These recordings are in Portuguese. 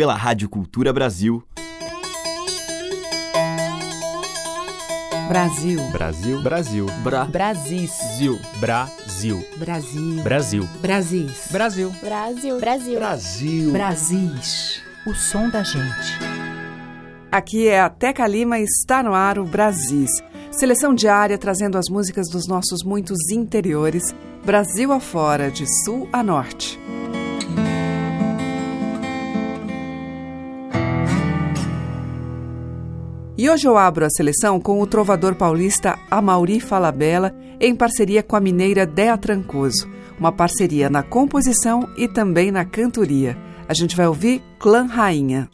pela Rádio Cultura Brasil. Brasil. Brasil. Brasil. Bra. Brasis. Zil. Brasil. Brasil. Brasil. Brasis. Brasil. Brasil. Brasil. Brasil. Brasis. O som da gente. Aqui é a Teca Lima e está no ar o Brasis. Seleção diária trazendo as músicas dos nossos muitos interiores, Brasil afora, de sul a norte. E hoje eu abro a seleção com o trovador paulista Amauri Falabella, em parceria com a mineira Dea Trancoso. Uma parceria na composição e também na cantoria. A gente vai ouvir Clã Rainha.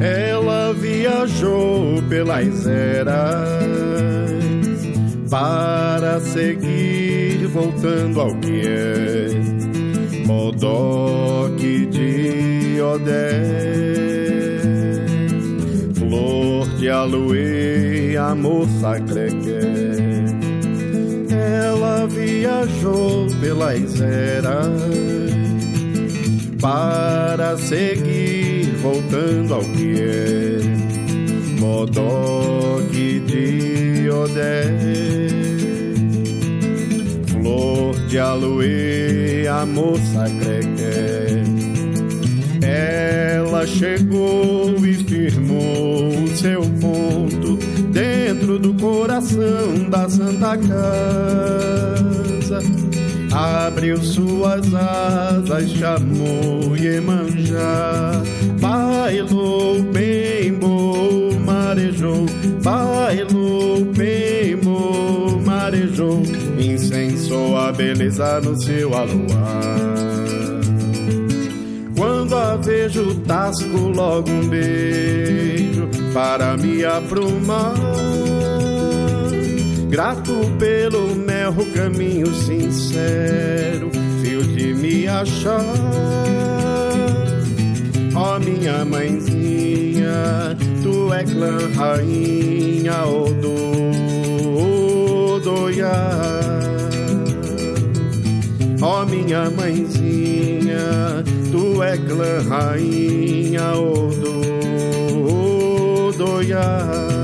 Ela viajou pelas eras para seguir voltando ao que é Modoque de Odé, flor de aloe, amor sacrequé. Ela viajou pelas eras para seguir voltando ao que é Modoque de Odé Flor de aloe, amor sacrequé Ela chegou e firmou o seu ponto Dentro do coração da Santa Casa. Abriu suas asas, chamou Iemanjá, bailou, bailou, bembo, marejou, incensou a beleza no seu aluar. Quando a vejo, tasco logo um beijo para me aprumar grato pelo mel, caminho sincero, fio de me achar. Ó oh, minha mãezinha, tu é clã rainha, Odo, Odoiá. Ó oh, minha mãezinha, tu é clã rainha, Odo, Odoiá.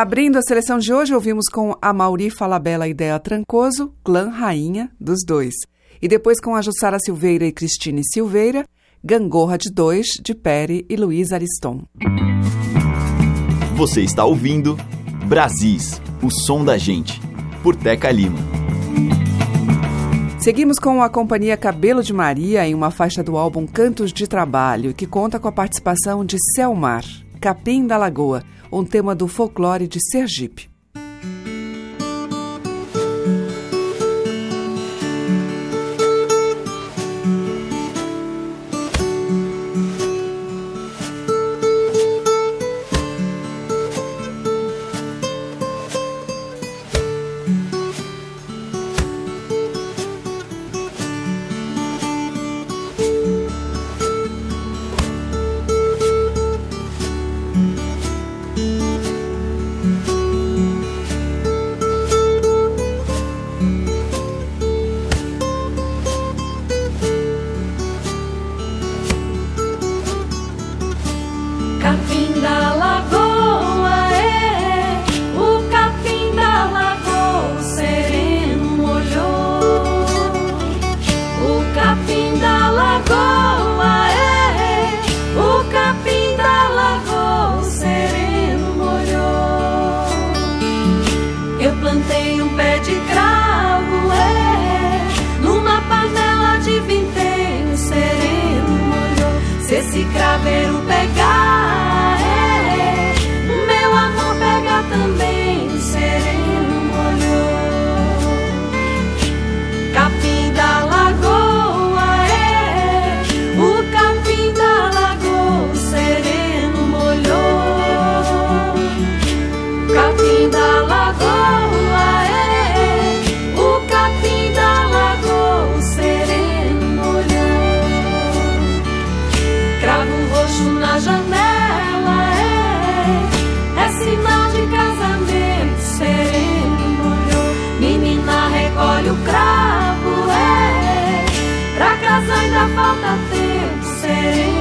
Abrindo a seleção de hoje, ouvimos com a Mauri Falabella e Dea Trancoso, Clã Rainha dos Dois. E depois com a Jussara Silveira e Cristine Silveira, Gangorra de Dois, de Pere e Luiz Ariston. Você está ouvindo Brasis, o som da gente, por Teca Lima. Seguimos com a companhia Cabelo de Maria em uma faixa do álbum Cantos de Trabalho, que conta com a participação de Selmar, Capim da Lagoa, um tema do folclore de Sergipe. Falta tempo, sereno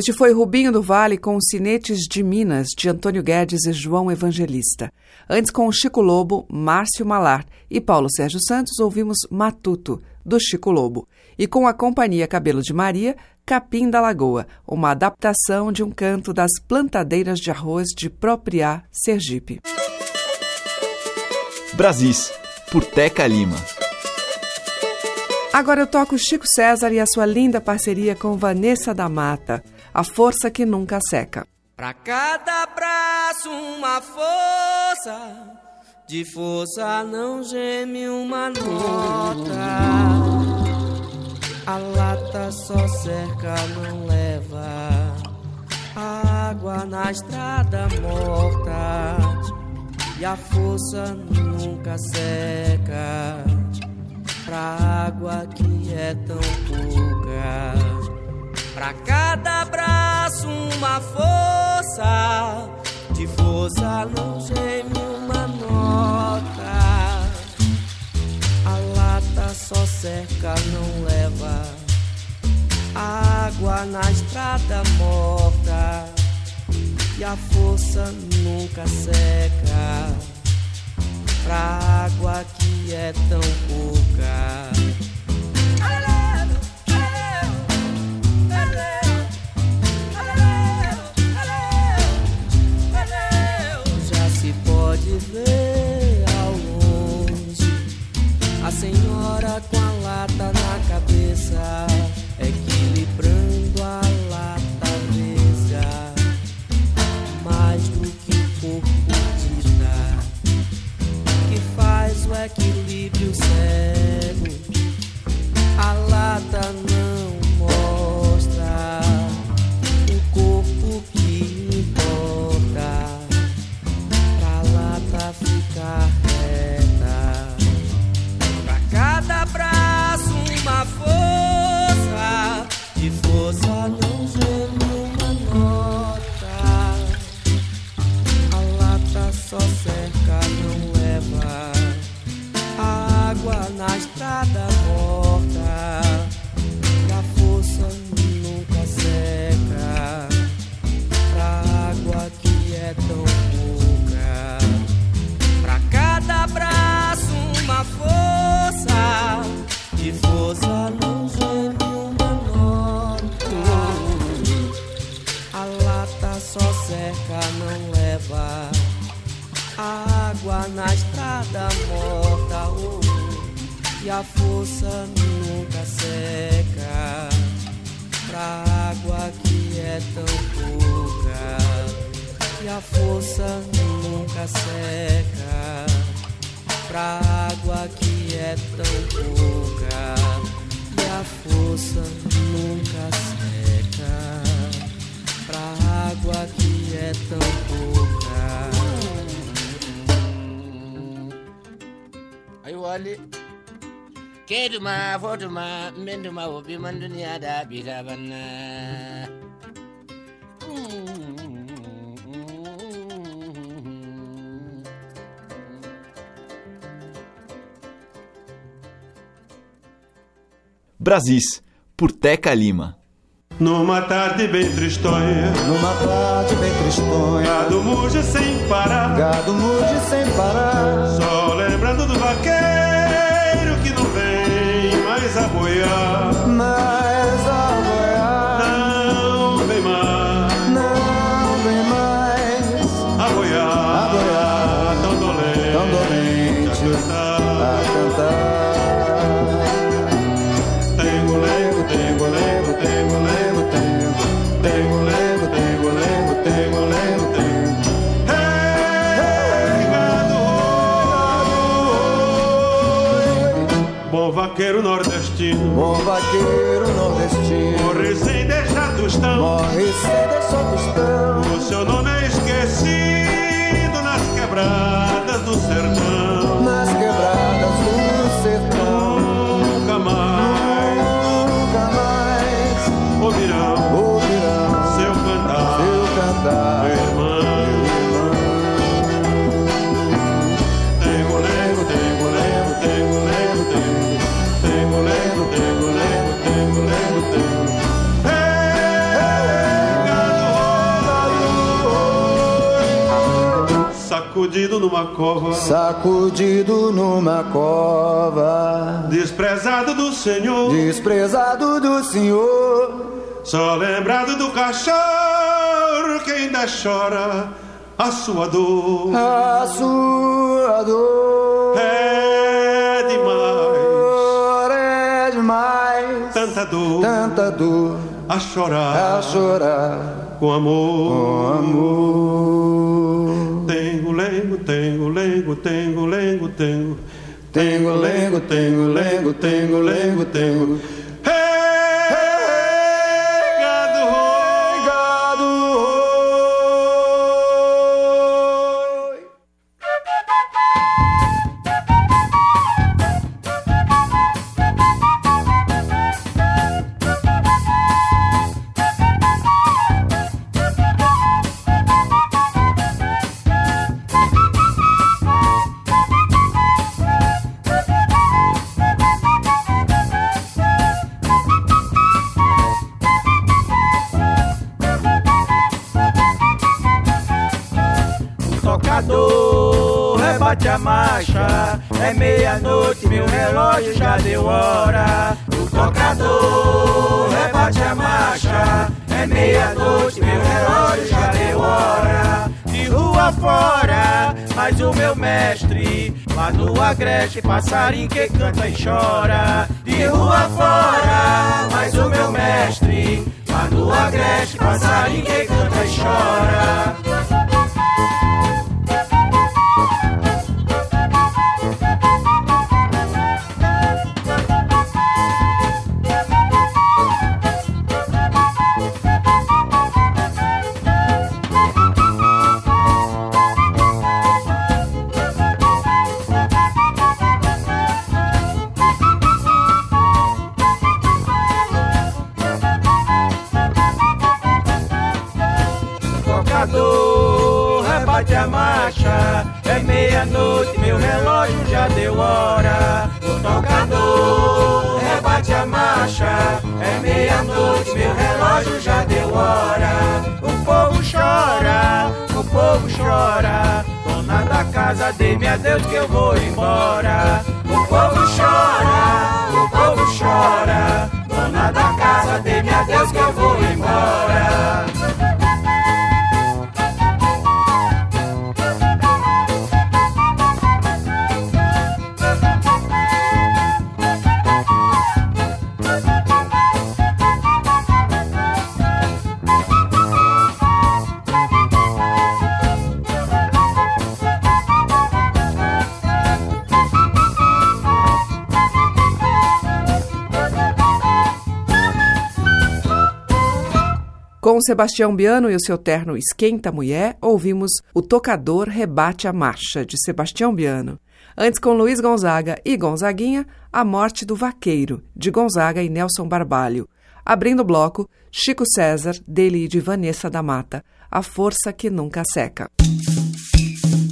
Este foi Rubinho do Vale com os Cinetes de Minas, de Antônio Guedes e João Evangelista. Antes, com o Chico Lobo, Márcio Malar e Paulo Sérgio Santos, ouvimos Matuto, do Chico Lobo. E com a Companhia Cabelo de Maria, Capim da Lagoa, uma adaptação de um canto das plantadeiras de arroz de Propriá, Sergipe. Brasis, por Teca Lima. Agora eu toco Chico César e a sua linda parceria com Vanessa da Mata, A Força que Nunca Seca. Pra cada braço uma força, de força não geme uma nota. A lata só cerca, não leva água na estrada morta. E a força nunca seca pra água que é tão pouca. Pra cada braço uma força, de força não geme uma nota. A lata só cerca, não leva água na estrada morta. E a força nunca seca pra água que é tão pouca. Ver ao longe. A senhora com a lata na cabeça, equilibrando a lata mesa, mais do que o corpo dita, que faz equilíbrio cego. A lata não keduma fotuma menduma wobi man duniya da bita banna Brasis, por Teca Lima. Numa tarde bem tristonha, Numa tarde bem tristonha, gado muge sem parar. gado muge sem parar. Só vaqueiro nordestino, Bom vaqueiro nordestino morre sem deixar tostão. morre sem deixar tostão. Sacudido numa cova, Sacudido numa cova, desprezado do Senhor, desprezado do Senhor, só lembrado do cachorro que ainda chora a sua dor. a sua dor. É demais, é demais, tanta dor. Tanta dor. A chorar. A chorar. Com amor. com amor. Lengo, tengo lengo, tengo. Tengo lengo, tengo lengo, tengo lengo, tengo. Meia-noite, meu relógio já deu hora. O tocador, rebate a marcha. É meia-noite, meu relógio já deu hora. De rua fora, mas o meu mestre. Lá no agreste, passarinho que canta e chora. De rua fora, mas o meu mestre. Lá no agreste, passarinho que canta e chora. Dê-me adeus que eu vou embora. O povo chora, o povo chora. Dona da casa, dê-me adeus que eu vou embora. Com Sebastião Biano e o seu terno Esquenta Mulher, ouvimos O Tocador Rebate a Marcha, de Sebastião Biano. Antes, com Luiz Gonzaga e Gonzaguinha, A Morte do Vaqueiro, de Gonzaga e Nelson Barbalho. Abrindo o bloco, Chico César, dele e de Vanessa da Mata, A Força que Nunca Seca.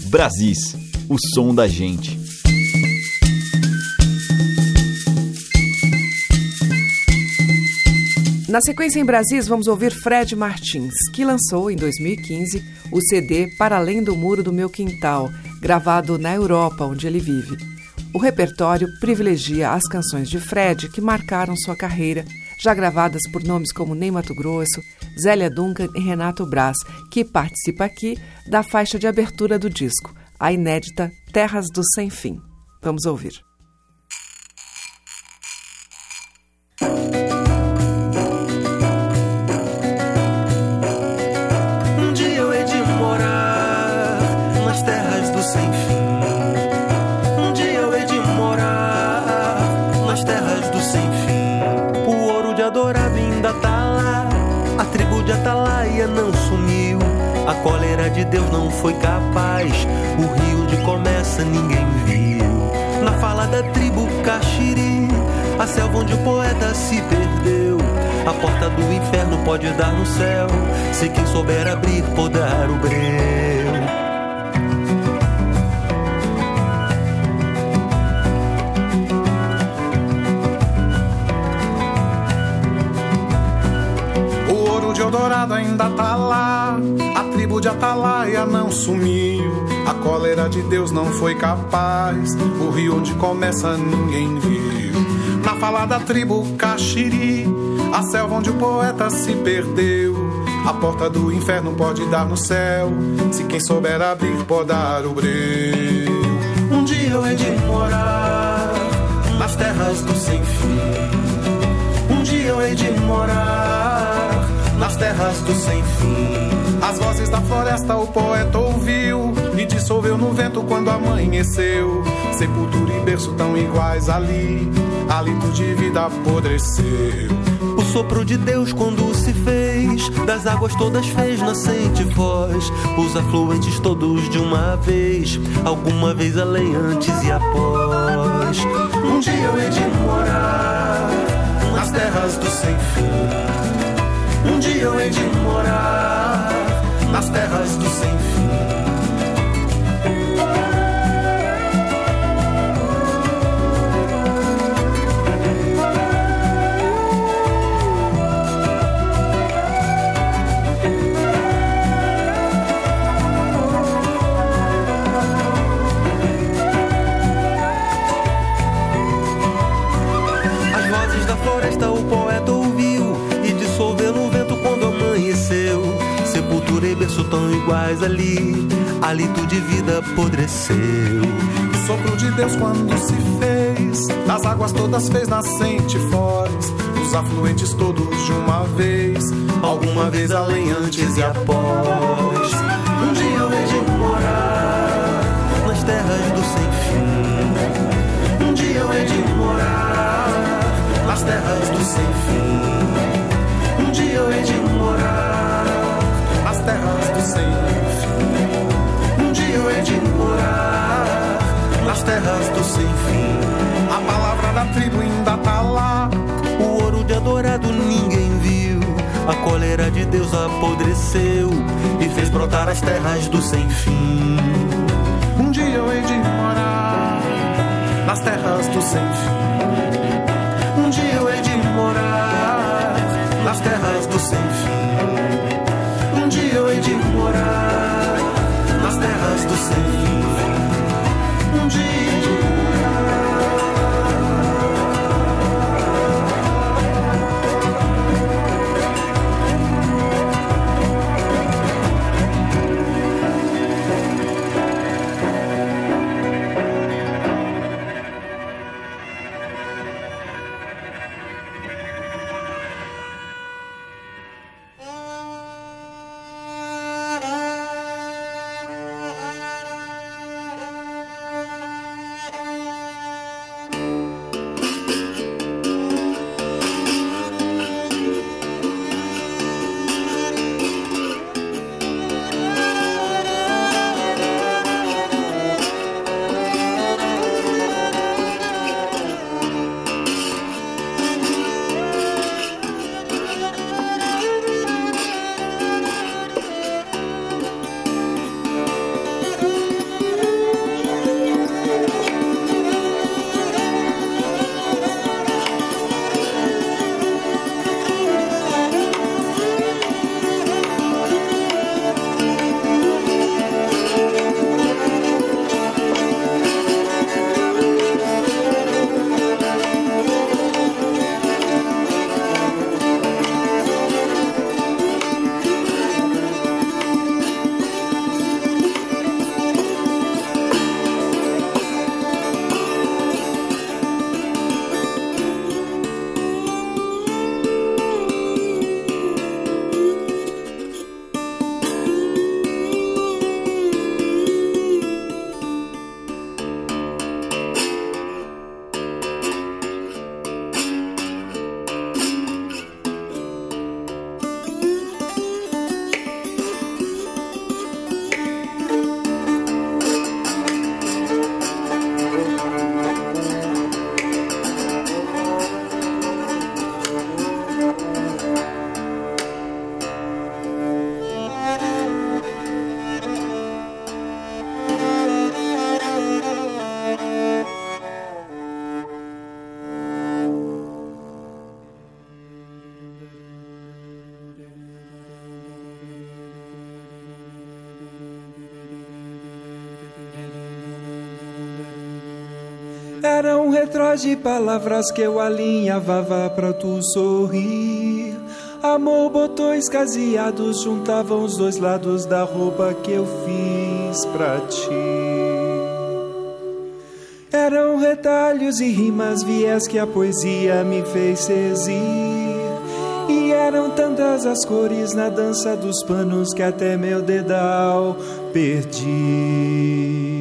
Brasis, o som da gente. Na sequência em Brasis, vamos ouvir Fred Martins, que lançou em 2015 o CD Para Além do Muro do Meu Quintal, gravado na Europa, onde ele vive. O repertório privilegia as canções de Fred que marcaram sua carreira, já gravadas por nomes como Ney Mato Grosso, Zélia Duncan e Renato Braz, que participa aqui da faixa de abertura do disco, a inédita Terras do Sem Fim. Vamos ouvir. Deus não foi capaz. O rio onde começa ninguém viu. Na fala da tribo Caxiri, a selva onde o poeta se perdeu. A porta do inferno pode dar no céu, se quem souber abrir podar o breu. Eldorado ainda tá lá. A tribo de Atalaia não sumiu. A cólera de Deus não foi capaz. O rio onde começa ninguém viu. Na fala da tribo Caxiri, a selva onde o poeta se perdeu. A porta do inferno pode dar no céu. Se quem souber abrir, podar o breu. Um dia eu hei de morar nas terras do sem fim. Um dia eu hei de morar nas terras do sem fim. As vozes da floresta o poeta ouviu e dissolveu no vento quando amanheceu. Sepultura e berço tão iguais ali, hálito de vida apodreceu. O sopro de Deus quando se fez, das águas todas fez nascente voz, os afluentes todos de uma vez, alguma vez além, antes e após. Um dia eu hei de morar nas terras do sem fim. Um dia eu hei de morar nas terras do sem fim. Ali, hálito de vida apodreceu. O sopro de Deus quando se fez, das águas todas fez nascente foz, os afluentes todos de uma vez, Alguma vez além, antes e após. Um dia eu hei de morar nas terras do sem fim. Um dia eu hei de morar nas terras do sem fim. Um dia eu hei de morar sem fim. Um dia eu hei de morar nas terras do sem fim. A palavra da tribo ainda tá lá. O ouro de adorado ninguém viu. A cólera de Deus apodreceu e fez brotar as terras do sem fim. Um dia eu hei de morar nas terras do sem fim. Um dia eu hei de morar nas terras do sem fim. Do sem fim. Era um retrós de palavras que eu alinhavava pra tu sorrir. Amor, botões caseados juntavam os dois lados da roupa que eu fiz pra ti. Eram retalhos e rimas viés que a poesia me fez exir. E eram tantas as cores na dança dos panos que até meu dedal perdi.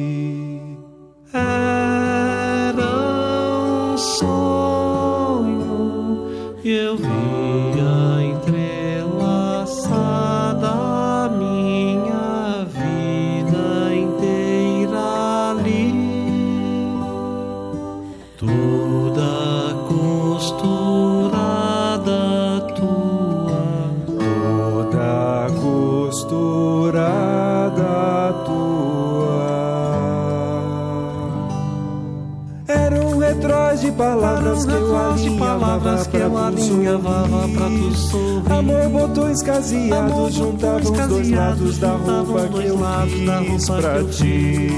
Lados da roupa que eu fiz pra ti.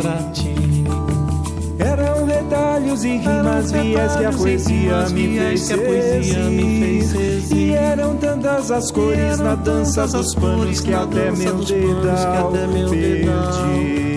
Pra ti. Eram retalhos e rimas viés que a poesia me fez exir. E eram tantas as cores na dança dos panos que até meu dedal perdi.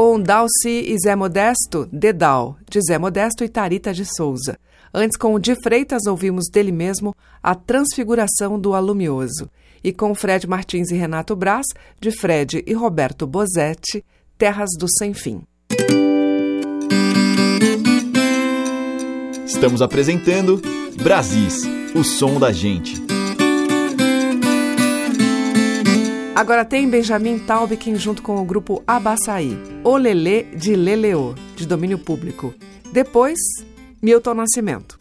Com Dalci e Zé Modesto, Dedal, de Zé Modesto e Tarita de Souza. Antes, com o de Freitas, ouvimos dele mesmo A Transfiguração do Alumioso. E com Fred Martins e Renato Braz, de Fred e Roberto Bozetti, Terras do Sem Fim. Estamos apresentando Brasis, o som da gente. Agora tem Benjamin Taubkin junto com o grupo Abaçaí, O Lelê de Leleô, de domínio público. Depois, Milton Nascimento.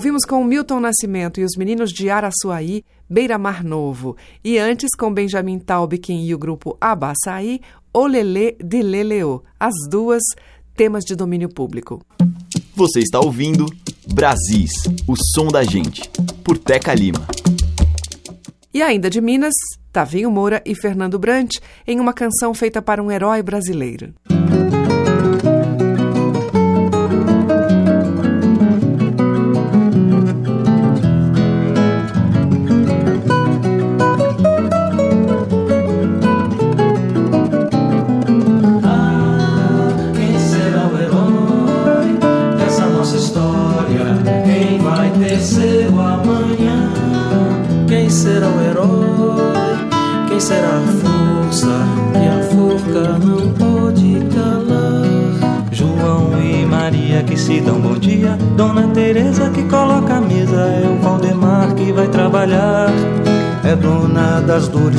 Ouvimos com Milton Nascimento e os meninos de Araçuaí, Beira Mar Novo. E antes com Benjamin Taubkin e o grupo Abaçaí, Olelê de Leleô. As duas temas de domínio público. Você está ouvindo Brasis, o som da gente, por Teca Lima. E ainda de Minas, Tavinho Moura e Fernando Brant, em uma canção feita para um herói brasileiro.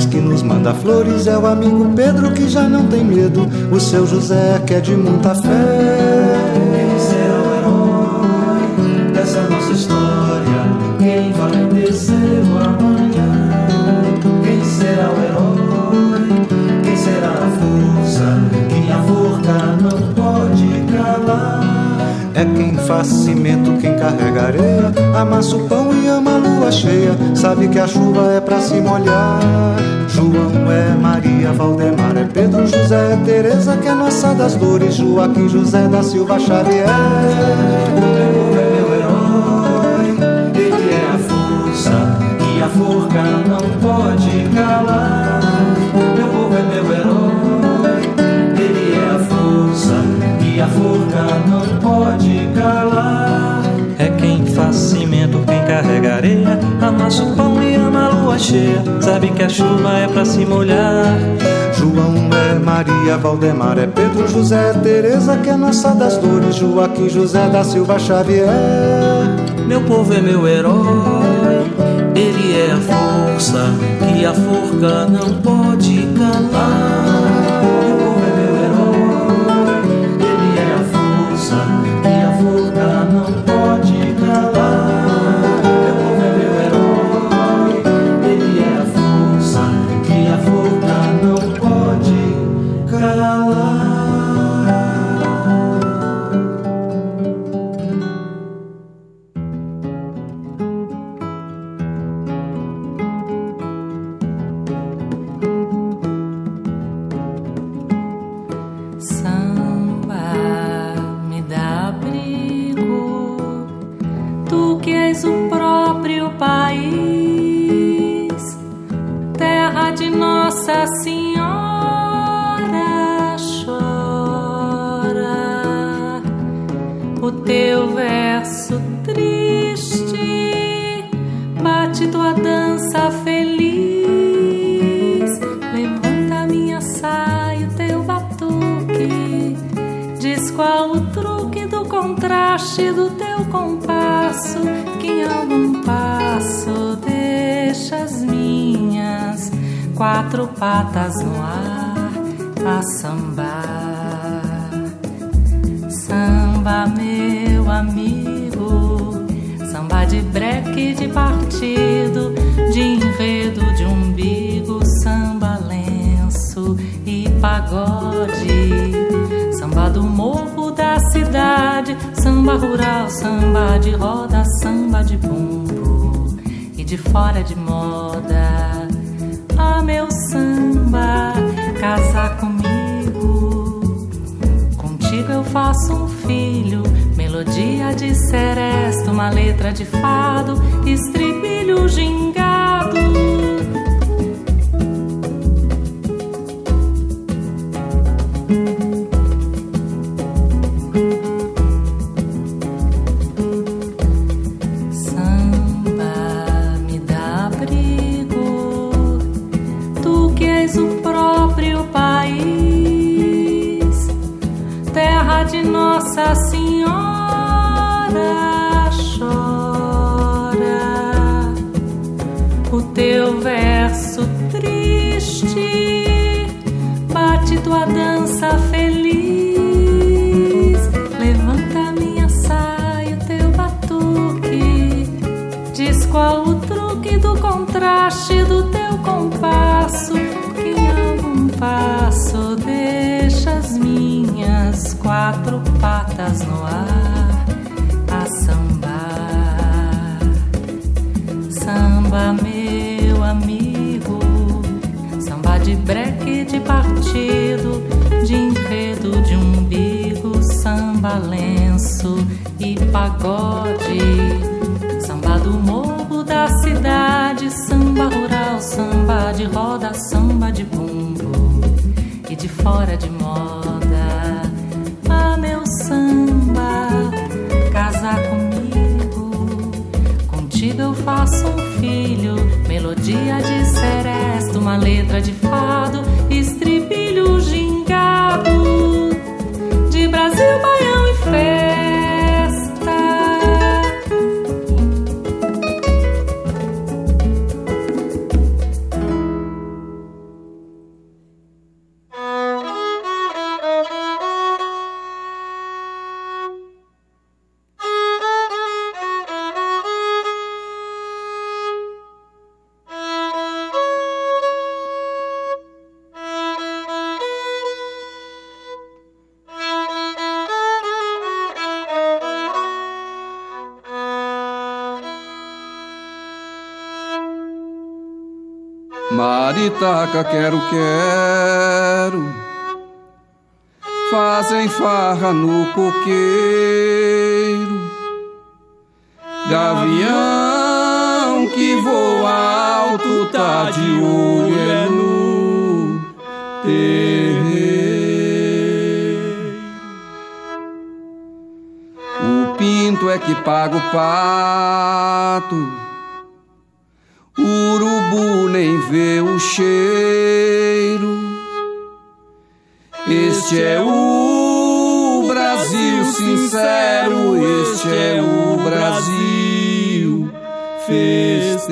Que nos manda flores, é o amigo Pedro que já não tem medo, o seu José que é de muita fé. Quem será o herói dessa nossa história? Quem vai descer o amanhã? Quem será o herói? Quem será a força que a forca não pode calar? É quem faz cimento, quem carrega areia, amassa o pão e ama a cheia. Sabe que a chuva é pra se molhar. João é Maria, Valdemar é Pedro, José é Teresa, que é nossa das dores. Joaquim José da Silva Xavier. É meu herói, ele é a força e a forca não pode calar. Meu povo é meu herói, ele é a força e a forca não pode calar pega areia, amassa o pão e ama a lua cheia. Sabe que a chuva é pra se molhar. João é Maria, Valdemar é Pedro, José, é Teresa que é nossa das dores, Joaquim, José da Silva Xavier. Meu povo é meu herói, ele é a força que a forca não pode calar. melodia de seresto, uma letra de fado, estribilho gingado. Itaca quero, quero. Fazem farra no coqueiro, gavião que voa alto, tá de olho é no terreiro. O pinto é que paga o pato nem vê o cheiro. Este é o Brasil sincero, este é o Brasil festeiro.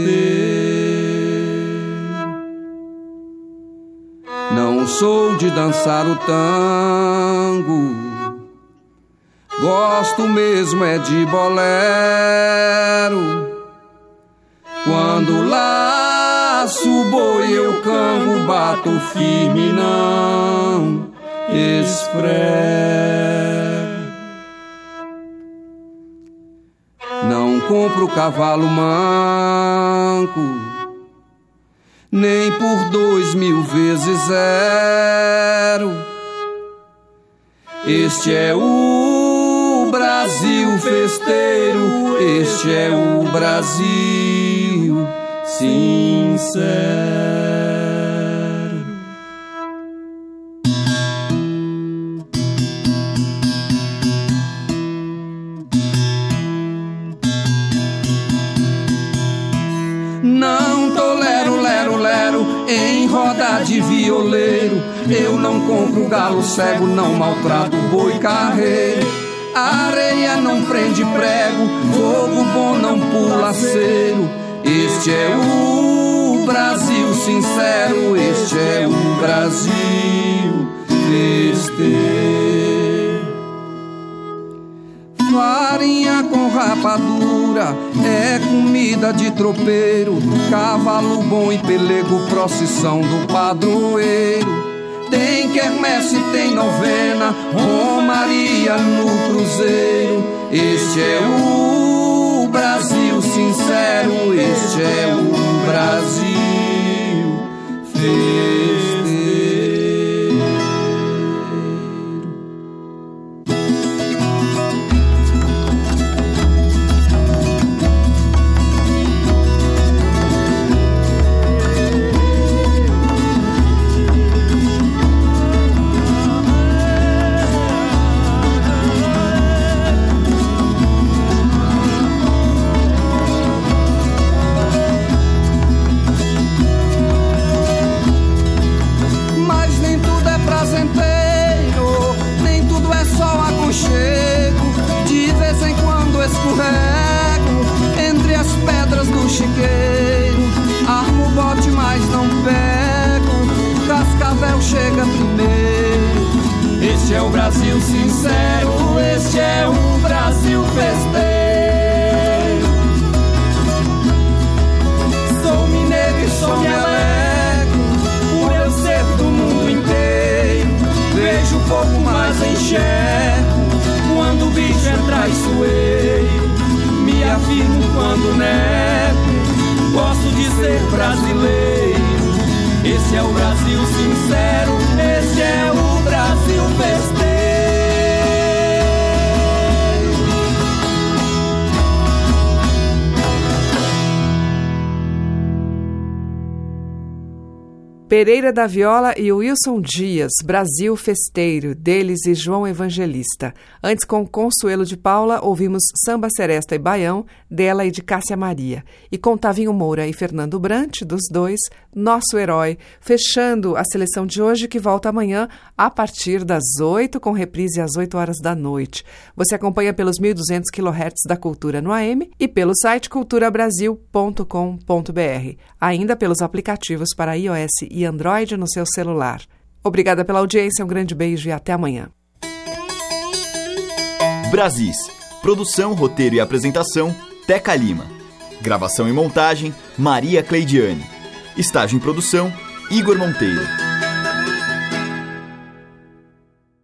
Não sou de dançar o tango. Gosto mesmo é de bolero. Quando lá laço boi eu cango, bato firme, não esfrego. Não compro cavalo manco, nem por dois mil vezes zero. Este é o Brasil festeiro, este é o Brasil sincero. Não tolero, lero, lero em roda de violeiro. Eu não compro galo cego, não maltrato boi carreiro. Areia não prende prego, fogo bom não pula cero. Este é o Brasil sincero, este é o Brasil festeiro. Farinha com rapadura é comida de tropeiro, cavalo bom e pelego, procissão do padroeiro. Tem quermesse, tem novena, romaria no cruzeiro. Este é o Brasil sincero, este é o Brasil festeiro. Escorrego entre as pedras do chiqueiro. Armo o bote, mas não pego. Cascavel chega primeiro. Este é o Brasil sincero, este é o Brasil festeiro. Sou mineiro e sou me alegro por eu ser do mundo inteiro. Vejo pouco, mas enxergo quando o bicho é traiçoeiro. Quando nego, gosto de ser brasileiro. Esse é o Brasil sincero, esse é o Brasil festeiro. Pereira da Viola e Wilson Dias, Brasil Festeiro, deles e João Evangelista. Antes, com Consuelo de Paula, ouvimos Samba Seresta e Baião, dela e de Cássia Maria. E com Tavinho Moura e Fernando Brant, dos dois, Nosso Herói, fechando a seleção de hoje, que volta amanhã a partir das 8, com reprise às 8 horas da noite. Você acompanha pelos 1.200 kHz da Cultura no AM e pelo site culturabrasil.com.br, ainda pelos aplicativos para iOS e Android no seu celular. Obrigada pela audiência, um grande beijo e até amanhã. Brasis. Produção, roteiro e apresentação, Teca Lima. Gravação e montagem, Maria Cleidiane. Estágio em produção, Igor Monteiro.